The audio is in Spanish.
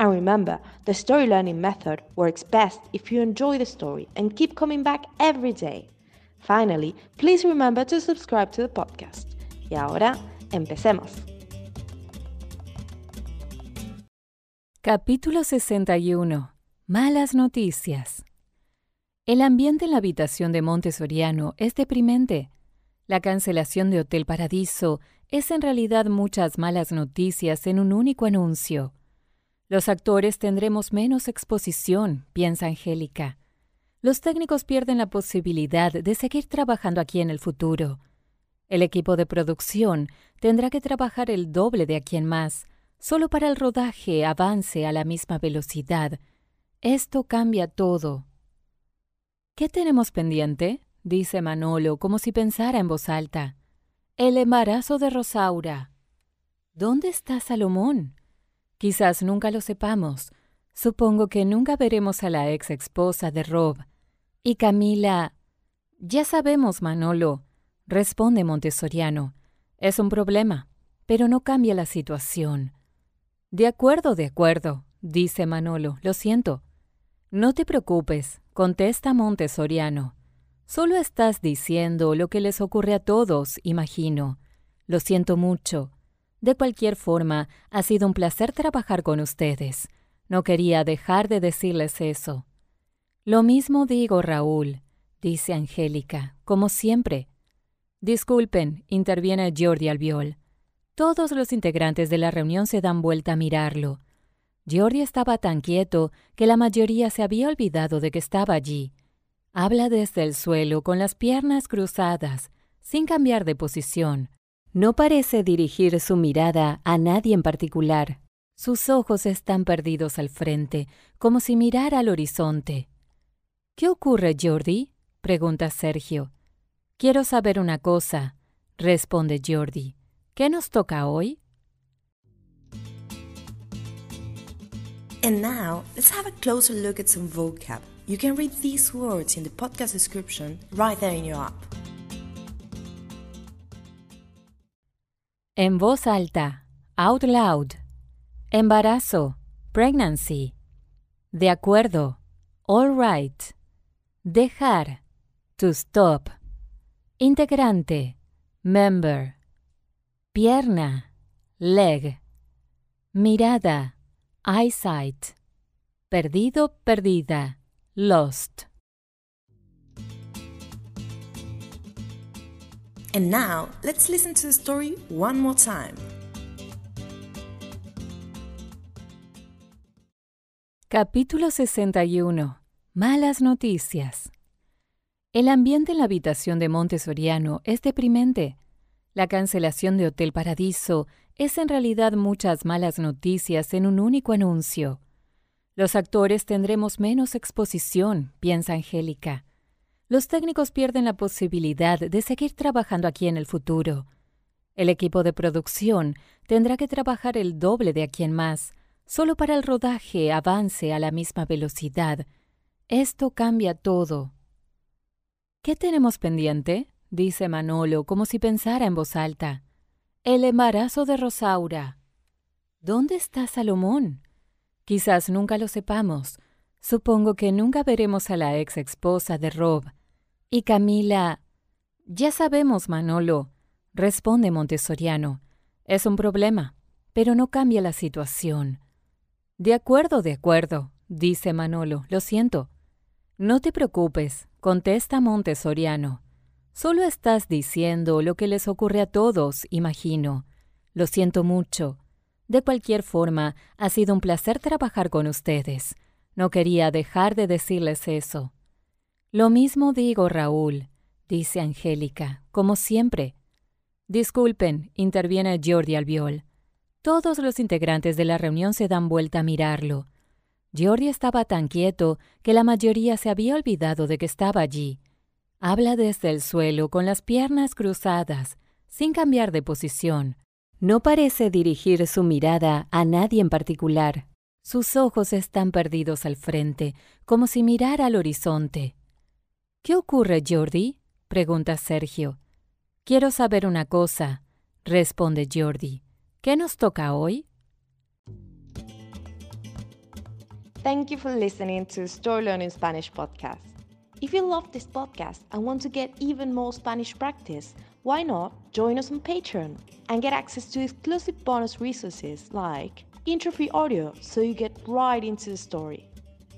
And remember, the story learning method works best if you enjoy the story and keep coming back every day. Finally, please remember to subscribe to the podcast. Y ahora, empecemos. Capítulo 61. Malas noticias. El ambiente en la habitación de Monte Soriano es deprimente. La cancelación de Hotel Paradiso es en realidad muchas malas noticias en un único anuncio. Los actores tendremos menos exposición, piensa Angélica. Los técnicos pierden la posibilidad de seguir trabajando aquí en el futuro. El equipo de producción tendrá que trabajar el doble de aquí en más, solo para el rodaje avance a la misma velocidad. Esto cambia todo. ¿Qué tenemos pendiente? dice Manolo como si pensara en voz alta. El embarazo de Rosaura. ¿Dónde está Salomón? Quizás nunca lo sepamos. Supongo que nunca veremos a la ex esposa de Rob. Y Camila. Ya sabemos, Manolo, responde Montessoriano. Es un problema, pero no cambia la situación. De acuerdo, de acuerdo, dice Manolo. Lo siento. No te preocupes, contesta Montessoriano. Solo estás diciendo lo que les ocurre a todos, imagino. Lo siento mucho. De cualquier forma, ha sido un placer trabajar con ustedes. No quería dejar de decirles eso. Lo mismo digo, Raúl, dice Angélica, como siempre. Disculpen, interviene Jordi Albiol. Todos los integrantes de la reunión se dan vuelta a mirarlo. Jordi estaba tan quieto que la mayoría se había olvidado de que estaba allí. Habla desde el suelo con las piernas cruzadas, sin cambiar de posición. No parece dirigir su mirada a nadie en particular. Sus ojos están perdidos al frente, como si mirara al horizonte. ¿Qué ocurre, Jordi? pregunta Sergio. Quiero saber una cosa, responde Jordi. ¿Qué nos toca hoy? And now, let's have a closer look at some vocab. You can read these words in the podcast description right there in your app. En voz alta, out loud. Embarazo, pregnancy. De acuerdo, all right. Dejar, to stop. Integrante, member. Pierna, leg. Mirada, eyesight. Perdido, perdida, lost. And now, let's listen to the story one more time. Capítulo 61. Malas noticias. El ambiente en la habitación de Monte Soriano es deprimente. La cancelación de Hotel Paradiso es en realidad muchas malas noticias en un único anuncio. Los actores tendremos menos exposición, piensa Angélica. Los técnicos pierden la posibilidad de seguir trabajando aquí en el futuro. El equipo de producción tendrá que trabajar el doble de aquí en más, solo para el rodaje avance a la misma velocidad. Esto cambia todo. ¿Qué tenemos pendiente? dice Manolo como si pensara en voz alta. El embarazo de Rosaura. ¿Dónde está Salomón? Quizás nunca lo sepamos. Supongo que nunca veremos a la ex esposa de Rob. Y Camila. Ya sabemos, Manolo, responde Montessoriano. Es un problema, pero no cambia la situación. De acuerdo, de acuerdo, dice Manolo. Lo siento. No te preocupes, contesta Montessoriano. Solo estás diciendo lo que les ocurre a todos, imagino. Lo siento mucho. De cualquier forma, ha sido un placer trabajar con ustedes. No quería dejar de decirles eso. Lo mismo digo, Raúl, dice Angélica, como siempre. Disculpen, interviene Jordi Albiol. Todos los integrantes de la reunión se dan vuelta a mirarlo. Jordi estaba tan quieto que la mayoría se había olvidado de que estaba allí. Habla desde el suelo con las piernas cruzadas, sin cambiar de posición. No parece dirigir su mirada a nadie en particular. Sus ojos están perdidos al frente, como si mirara al horizonte. ¿Qué ocurre, Jordi? pregunta Sergio. Quiero saber una cosa, responde Jordi. ¿Qué nos toca hoy? Thank you for listening to Story Learning Spanish podcast. If you love this podcast and want to get even more Spanish practice, why not join us on Patreon and get access to exclusive bonus resources like intro-free audio so you get right into the story,